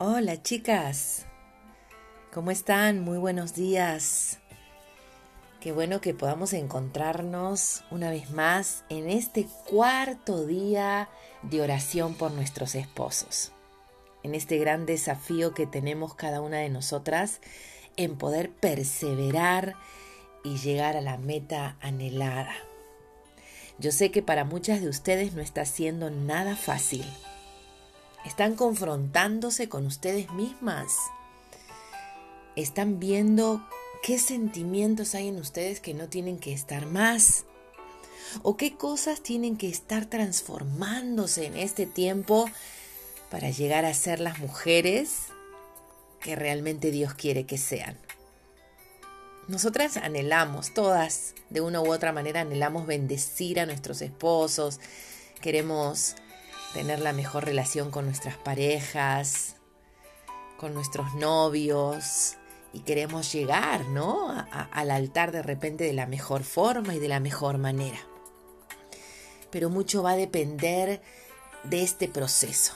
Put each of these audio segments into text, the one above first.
Hola chicas, ¿cómo están? Muy buenos días. Qué bueno que podamos encontrarnos una vez más en este cuarto día de oración por nuestros esposos, en este gran desafío que tenemos cada una de nosotras en poder perseverar y llegar a la meta anhelada. Yo sé que para muchas de ustedes no está siendo nada fácil están confrontándose con ustedes mismas. Están viendo qué sentimientos hay en ustedes que no tienen que estar más. O qué cosas tienen que estar transformándose en este tiempo para llegar a ser las mujeres que realmente Dios quiere que sean. Nosotras anhelamos, todas, de una u otra manera, anhelamos bendecir a nuestros esposos, queremos tener la mejor relación con nuestras parejas, con nuestros novios y queremos llegar, ¿no? al altar de repente de la mejor forma y de la mejor manera. Pero mucho va a depender de este proceso.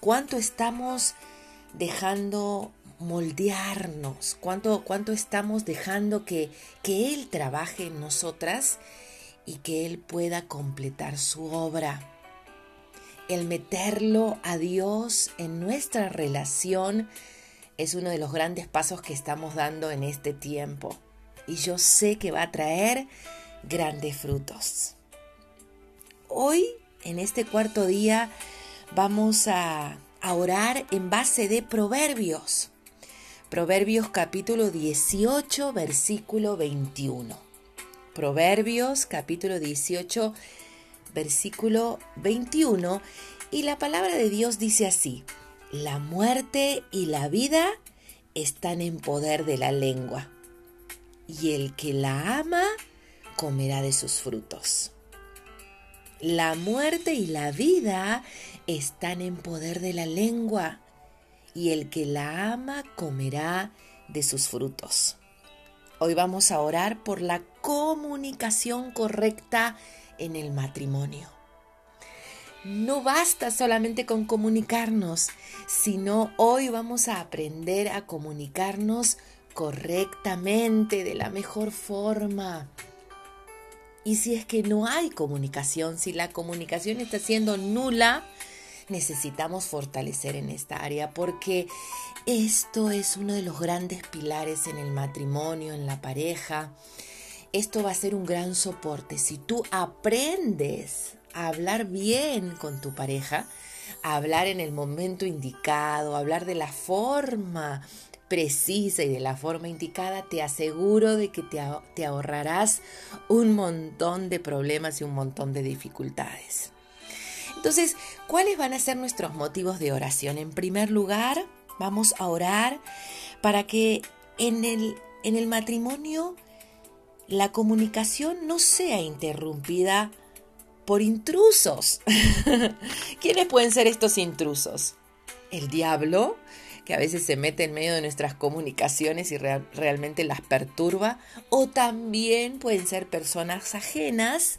¿Cuánto estamos dejando moldearnos? ¿Cuánto, cuánto estamos dejando que, que Él trabaje en nosotras y que Él pueda completar su obra? El meterlo a Dios en nuestra relación es uno de los grandes pasos que estamos dando en este tiempo. Y yo sé que va a traer grandes frutos. Hoy, en este cuarto día, vamos a, orar en base de Proverbios. Proverbios capítulo 18, versículo 21. Proverbios capítulo 18, versículo 21, y la palabra de Dios dice así, la muerte y la vida están en poder de la lengua, y el que la ama comerá de sus frutos. La muerte y la vida están en poder de la lengua, y el que la ama comerá de sus frutos. Hoy vamos a orar por la comunicación correcta en el matrimonio. No basta solamente con comunicarnos, sino hoy vamos a aprender a comunicarnos correctamente, de la mejor forma. Y si es que no hay comunicación, si la comunicación está siendo nula, necesitamos fortalecer en esta área porque esto es uno de los grandes pilares en el matrimonio, en la pareja esto va a ser un gran soporte. Si tú aprendes a hablar bien con tu pareja, a hablar en el momento indicado, a hablar de la forma precisa y de la forma indicada, te aseguro de que te, te ahorrarás un montón de problemas y un montón de dificultades. Entonces, ¿cuáles van a ser nuestros motivos de oración? En primer lugar, vamos a orar para que en el, en el matrimonio la comunicación no sea interrumpida por intrusos. ¿Quiénes pueden ser estos intrusos? El diablo, que a veces se mete en medio de nuestras comunicaciones y realmente las perturba, o también pueden ser personas ajenas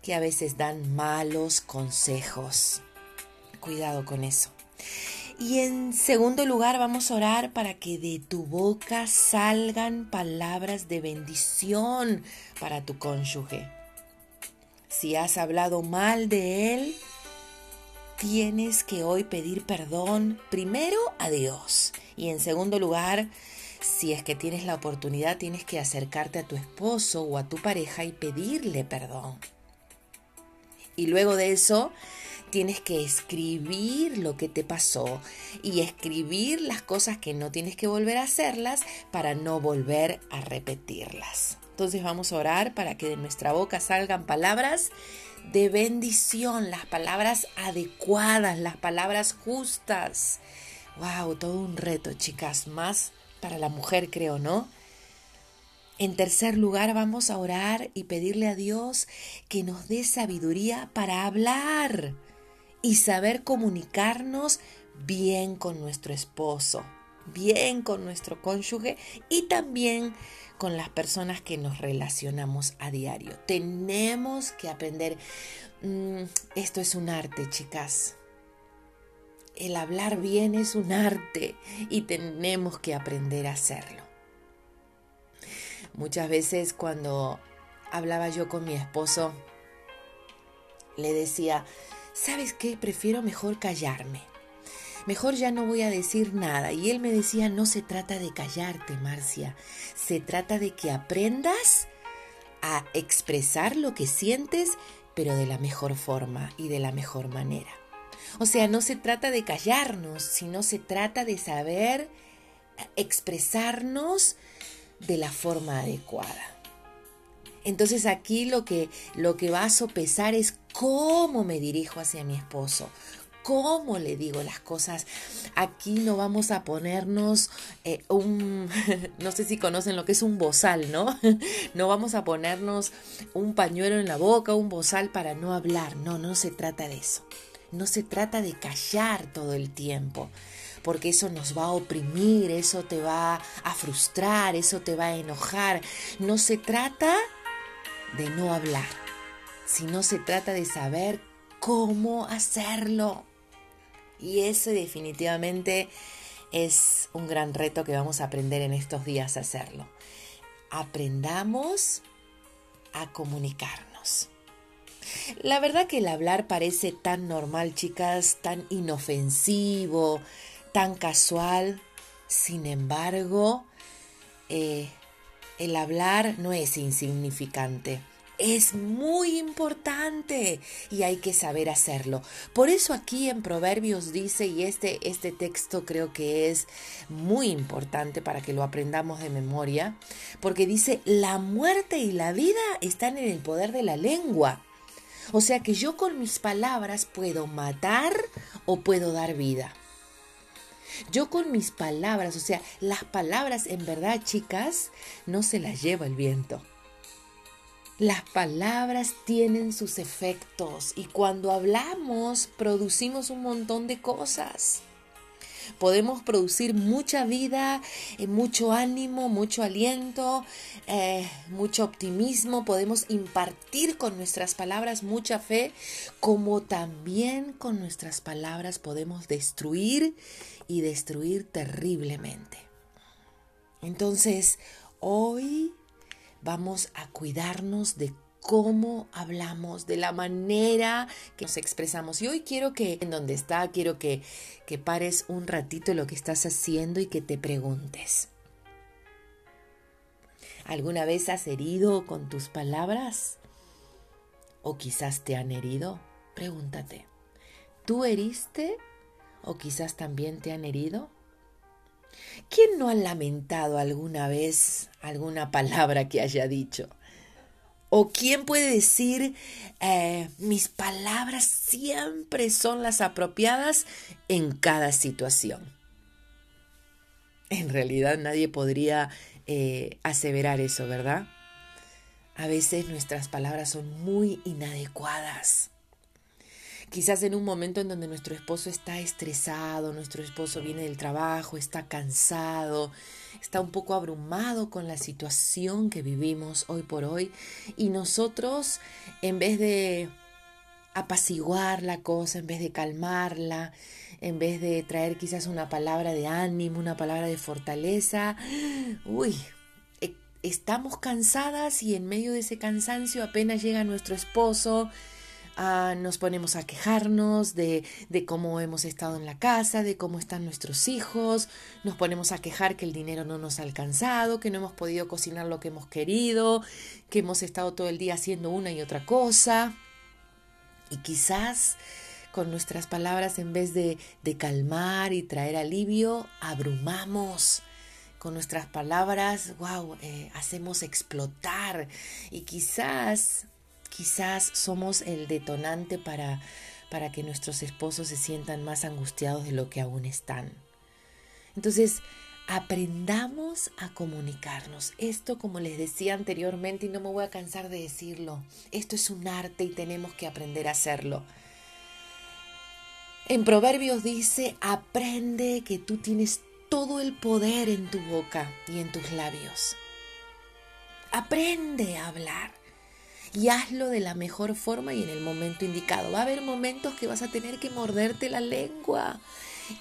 que a veces dan malos consejos. Cuidado con eso. Y en segundo lugar vamos a orar para que de tu boca salgan palabras de bendición para tu cónyuge. Si has hablado mal de él, tienes que hoy pedir perdón primero a Dios. Y en segundo lugar, si es que tienes la oportunidad, tienes que acercarte a tu esposo o a tu pareja y pedirle perdón. Y luego de eso, tienes que escribir lo que te pasó y escribir las cosas que no tienes que volver a hacerlas para no volver a repetirlas. Entonces vamos a orar para que de nuestra boca salgan palabras de bendición, las palabras adecuadas, las palabras justas. Wow, todo un reto, chicas, más para la mujer, creo, ¿no? En tercer lugar, vamos a orar y pedirle a Dios que nos dé sabiduría para hablar y saber comunicarnos bien con nuestro esposo, bien con nuestro cónyuge y también con las personas que nos relacionamos a diario. Tenemos que aprender, mm, esto es un arte, chicas. el hablar bien es un arte y tenemos que aprender a hacerlo. Muchas veces cuando hablaba yo con mi esposo, le decía, ¿sabes qué? Prefiero mejor callarme. Mejor ya no voy a decir nada. Y él me decía, no se trata de callarte, Marcia. Se trata de que aprendas a expresar lo que sientes, pero de la mejor forma y de la mejor manera. O sea, no se trata de callarnos, sino se trata de saber expresarnos de la forma adecuada. Entonces aquí lo que, lo que va a sopesar es cómo me dirijo hacia mi esposo, cómo le digo las cosas. Aquí no vamos a ponernos eh, un, no sé si conocen lo que es un bozal, ¿no? No vamos a ponernos un pañuelo en la boca, un bozal para no hablar. No, no se trata de eso. No se trata de callar todo el tiempo, porque eso nos va a oprimir, eso te va a frustrar, eso te va a enojar. No se trata de no hablar, sino se trata de saber cómo hacerlo. Y eso definitivamente es un gran reto que vamos a aprender en estos días a hacerlo. Aprendamos a comunicarnos. La verdad que el hablar parece tan normal, chicas, tan inofensivo, tan casual. Sin embargo, eh, el hablar no es insignificante. Es muy importante y hay que saber hacerlo. Por eso aquí en Proverbios dice, y este, este texto creo que es muy importante para que lo aprendamos de memoria, porque dice, la muerte y la vida están en el poder de la lengua. O sea que yo con mis palabras puedo matar o puedo dar vida. Yo con mis palabras, o sea, las palabras en verdad, chicas, no se las lleva el viento. Las palabras tienen sus efectos y cuando hablamos producimos un montón de cosas. Podemos producir mucha vida, eh, mucho ánimo, mucho aliento, eh, mucho optimismo. Podemos impartir con nuestras palabras mucha fe, como también con nuestras palabras podemos destruir y destruir terriblemente. Entonces, hoy vamos a cuidarnos de cómo hablamos, de la manera que nos expresamos. Y hoy quiero que, en donde está, quiero que, que pares un ratito lo que estás haciendo y que te preguntes. ¿Alguna vez has herido con tus palabras? ¿O quizás te han herido? Pregúntate. ¿Tú heriste o quizás también te han herido? ¿Quién no ha lamentado alguna vez alguna palabra que haya dicho? ¿O quién puede decir, eh, mis palabras siempre son las apropiadas en cada situación? En realidad nadie podría eh, aseverar eso, ¿verdad? A veces nuestras palabras son muy inadecuadas. Quizás en un momento en donde nuestro esposo está estresado, nuestro esposo viene del trabajo, está cansado, está un poco abrumado con la situación que vivimos hoy por hoy y nosotros en vez de apaciguar la cosa, en vez de calmarla, en vez de traer quizás una palabra de ánimo, una palabra de fortaleza, uy, e, estamos cansadas y en medio de ese cansancio apenas llega nuestro esposo, Ah, nos ponemos a quejarnos de, cómo hemos estado en la casa, de cómo están nuestros hijos, nos ponemos a quejar que el dinero no nos ha alcanzado, que no hemos podido cocinar lo que hemos querido, que hemos estado todo el día haciendo una y otra cosa. Y quizás con nuestras palabras, en vez de, de calmar y traer alivio, abrumamos. Con nuestras palabras, wow, eh, hacemos explotar. Y quizás Quizás somos el detonante para, para que nuestros esposos se sientan más angustiados de lo que aún están. Entonces, aprendamos a comunicarnos. Esto, como les decía anteriormente, y no me voy a cansar de decirlo, esto es un arte y tenemos que aprender a hacerlo. En Proverbios dice, aprende que tú tienes todo el poder en tu boca y en tus labios. Aprende a hablar y hazlo de la mejor forma y en el momento indicado. Va a haber momentos que vas a tener que morderte la lengua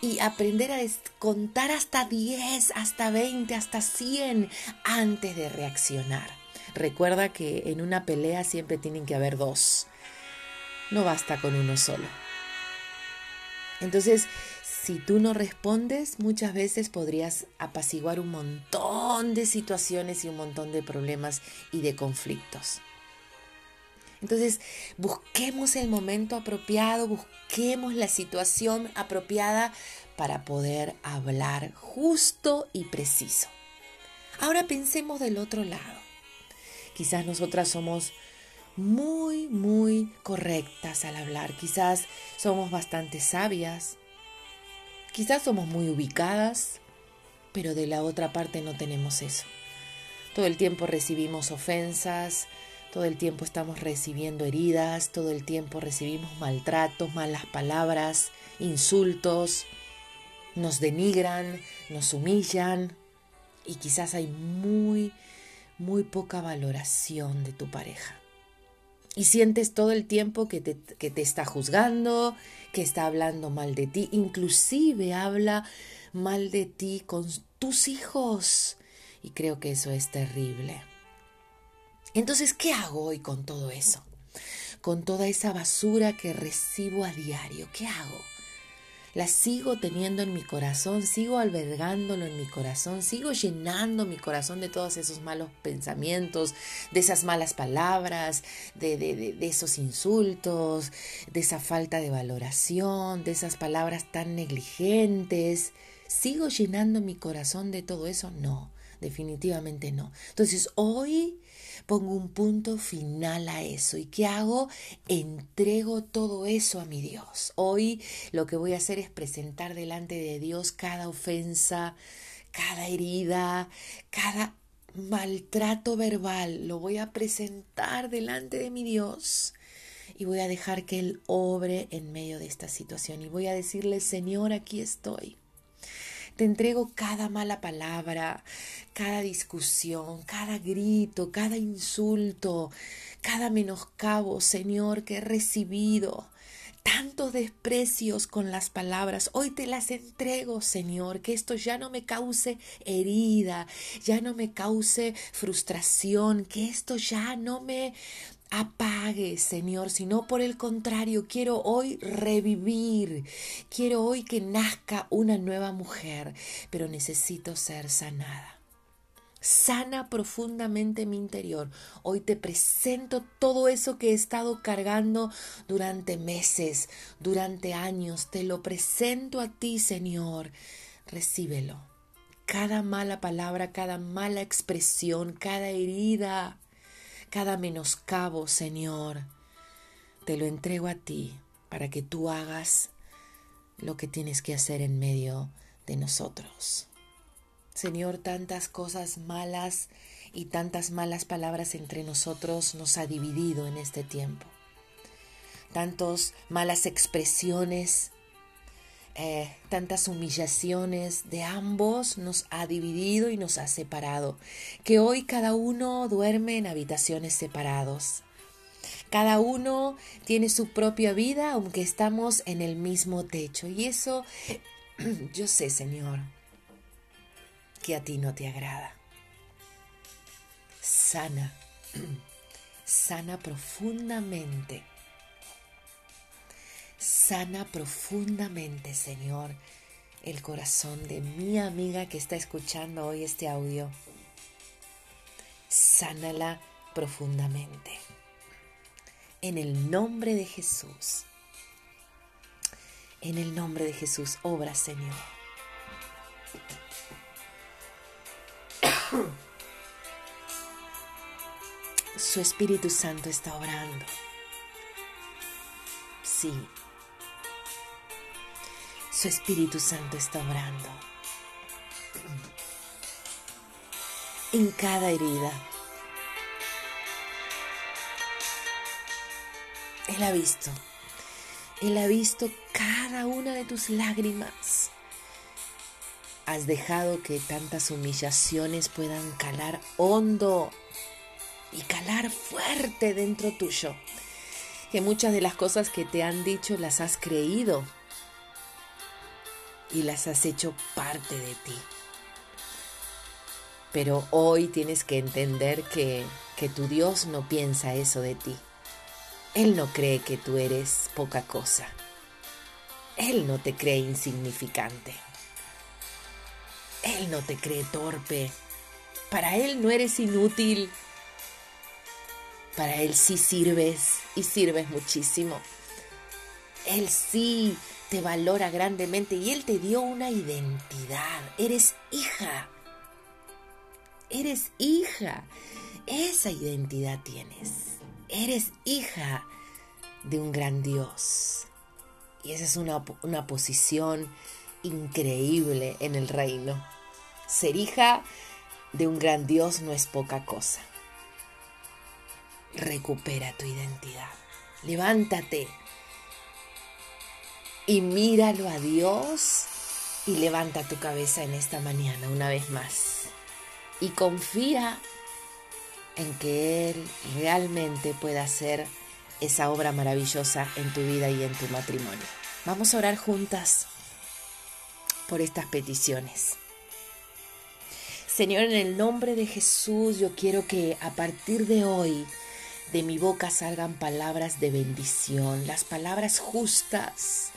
y aprender a contar hasta 10, hasta 20, hasta 100 antes de reaccionar. Recuerda que en una pelea siempre tienen que haber dos. No basta con uno solo. Entonces, si tú no respondes, muchas veces podrías apaciguar un montón de situaciones y un montón de problemas y de conflictos. Entonces, busquemos el momento apropiado, busquemos la situación apropiada para poder hablar justo y preciso. Ahora pensemos del otro lado. Quizás nosotras somos muy, muy correctas al hablar. Quizás somos bastante sabias. Quizás somos muy ubicadas, pero de la otra parte no tenemos eso. Todo el tiempo recibimos ofensas, todo el tiempo estamos recibiendo heridas, todo el tiempo recibimos maltratos, malas palabras, insultos, nos denigran, nos humillan y quizás hay muy, muy poca valoración de tu pareja y sientes todo el tiempo que te, que te está juzgando, que está hablando mal de ti, inclusive habla mal de ti con tus hijos. Y creo que eso es terrible. Entonces, ¿qué hago hoy con todo eso? Con toda esa basura que recibo a diario, ¿qué hago? la sigo teniendo en mi corazón, sigo albergándolo en mi corazón, sigo llenando mi corazón de todos esos malos pensamientos, de esas malas palabras, de, esos insultos, de esa falta de valoración, de esas palabras tan negligentes. ¿Sigo llenando mi corazón de todo eso? No, definitivamente no. Entonces hoy pongo un punto final a eso. ¿Y qué hago? Entrego todo eso a mi Dios. Hoy lo que voy a hacer es presentar delante de Dios cada ofensa, cada herida, cada maltrato verbal. Lo voy a presentar delante de mi Dios. Y voy a dejar que Él obre en medio de esta situación. Y voy a decirle, Señor, aquí estoy. Te entrego cada mala palabra, cada discusión, cada grito, cada insulto, cada menoscabo, Señor, que he recibido tantos desprecios con las palabras. Hoy te las entrego, Señor, que esto ya no me cause herida, ya no me cause frustración, que esto ya no me apague, Señor, sino por el contrario, quiero hoy revivir, quiero hoy que nazca una nueva mujer, pero necesito ser sanada. Sana profundamente mi interior. Hoy te presento todo eso que he estado cargando durante meses, durante años. Te lo presento a ti, Señor. Recíbelo. Cada mala palabra, cada mala expresión, cada herida, cada menoscabo, Señor, te lo entrego a ti para que tú hagas lo que tienes que hacer en medio de nosotros. Señor, tantas cosas malas y tantas malas palabras entre nosotros nos ha dividido en este tiempo. Tantas malas expresiones eh, tantas humillaciones de ambos nos ha dividido y nos ha separado, que hoy cada uno duerme en habitaciones separados. Cada uno tiene su propia vida, aunque estamos en el mismo techo. Y eso yo sé, Señor, que a ti no te agrada. Sana, sana profundamente Sana profundamente, Señor, el corazón de mi amiga que está escuchando hoy este audio. Sánala profundamente. En el nombre de Jesús. En el nombre de Jesús, obra, Señor. Su Espíritu Santo está obrando. Sí, Espíritu Santo está obrando en cada herida. Él ha visto, Él ha visto cada una de tus lágrimas. Has dejado que tantas humillaciones puedan calar hondo y calar fuerte dentro tuyo. Que muchas de las cosas que te han dicho las has creído y las has hecho parte de ti. Pero hoy tienes que entender que, que tu Dios no piensa eso de ti. Él no cree que tú eres poca cosa. Él no te cree insignificante. Él no te cree torpe. Para Él no eres inútil. Para Él sí sirves y sirves muchísimo. Él sí te valora grandemente y Él te dio una identidad. Eres hija. Eres hija. Esa identidad tienes. Eres hija de un gran Dios. Y esa es una, una posición increíble en el reino. Ser hija de un gran Dios no es poca cosa. Recupera tu identidad. Levántate y míralo a Dios y levanta tu cabeza en esta mañana una vez más. Y confía en que Él realmente pueda hacer esa obra maravillosa en tu vida y en tu matrimonio. Vamos a orar juntas por estas peticiones. Señor, en el nombre de Jesús, yo quiero que a partir de hoy de mi boca salgan palabras de bendición, las palabras justas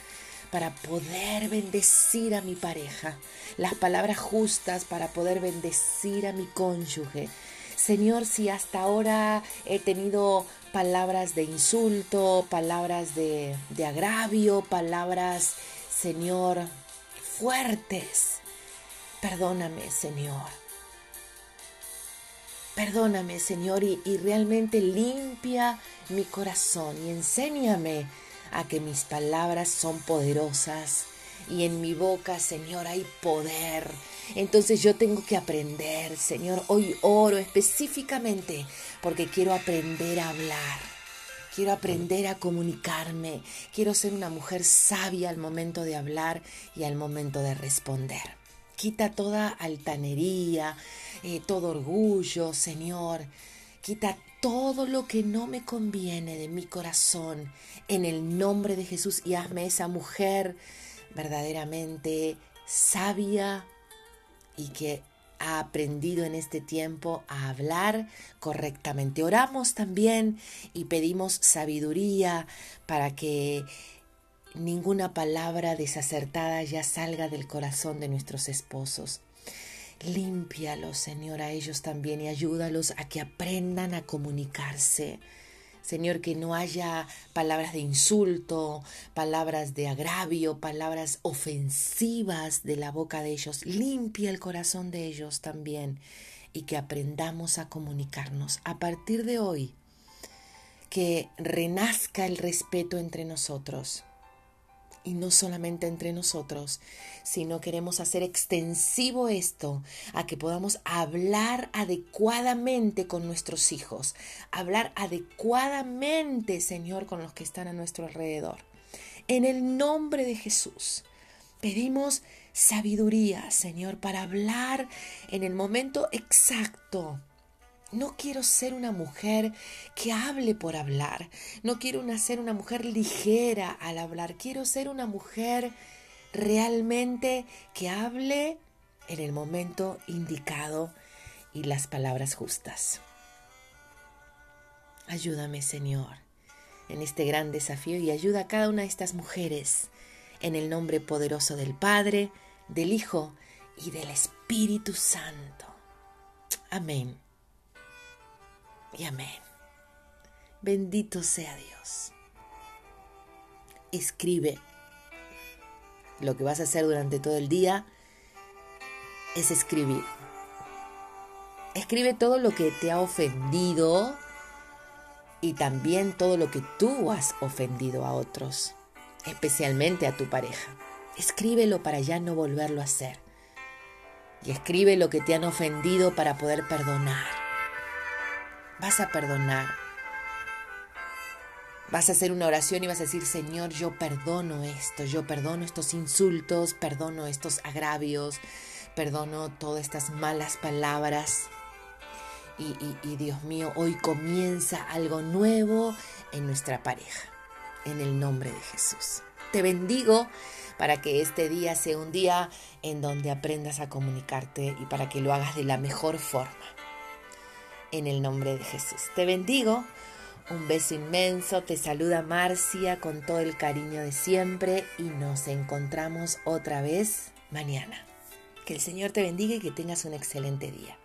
para poder bendecir a mi pareja, las palabras justas para poder bendecir a mi cónyuge. Señor, si hasta ahora he tenido palabras de insulto, palabras de, de agravio, palabras, Señor, fuertes. Perdóname, Señor. Perdóname, Señor, y, y, realmente limpia mi corazón y enséñame a que mis palabras son poderosas y en mi boca, Señor, hay poder. Entonces yo tengo que aprender, Señor. Hoy oro específicamente porque quiero aprender a hablar quiero aprender a comunicarme, quiero ser una mujer sabia al momento de hablar y al momento de responder. Quita toda altanería, eh, todo orgullo, Señor. Quita todo lo que no me conviene de mi corazón en el nombre de Jesús y hazme esa mujer verdaderamente sabia y que ha aprendido en este tiempo a hablar correctamente. Oramos también y pedimos sabiduría para que ninguna palabra desacertada ya salga del corazón de nuestros esposos. Límpialos, Señor, a ellos también y ayúdalos a que aprendan a comunicarse Señor, que no haya palabras de insulto, palabras de agravio, palabras ofensivas de la boca de ellos. Limpia el corazón de ellos también y que aprendamos a comunicarnos. A partir de hoy, que renazca el respeto entre nosotros y no solamente entre nosotros, sino queremos hacer extensivo esto a que podamos hablar adecuadamente con nuestros hijos, hablar adecuadamente, Señor, con los que están a nuestro alrededor. En el nombre de Jesús, pedimos sabiduría, Señor, para hablar en el momento exacto no quiero ser una mujer que hable por hablar. No quiero ser una mujer ligera al hablar. Quiero ser una mujer realmente que hable en el momento indicado y las palabras justas. Ayúdame, Señor, en este gran desafío y ayuda a cada una de estas mujeres en el nombre poderoso del Padre, del Hijo y del Espíritu Santo. Amén y amén. Bendito sea Dios. Escribe. Lo que vas a hacer durante todo el día es escribir. Escribe todo lo que te ha ofendido y también todo lo que tú has ofendido a otros, especialmente a tu pareja. Escríbelo para ya no volverlo a hacer. Y escribe lo que te han ofendido para poder perdonar vas a perdonar. Vas a hacer una oración y vas a decir, Señor, yo perdono esto, yo perdono estos insultos, perdono estos agravios, perdono todas estas malas palabras. Y, Dios mío, hoy comienza algo nuevo en nuestra pareja, en el nombre de Jesús. Te bendigo para que este día sea un día en donde aprendas a comunicarte y para que lo hagas de la mejor forma. En el nombre de Jesús. Te bendigo. Un beso inmenso. Te saluda Marcia con todo el cariño de siempre y nos encontramos otra vez mañana. Que el Señor te bendiga y que tengas un excelente día.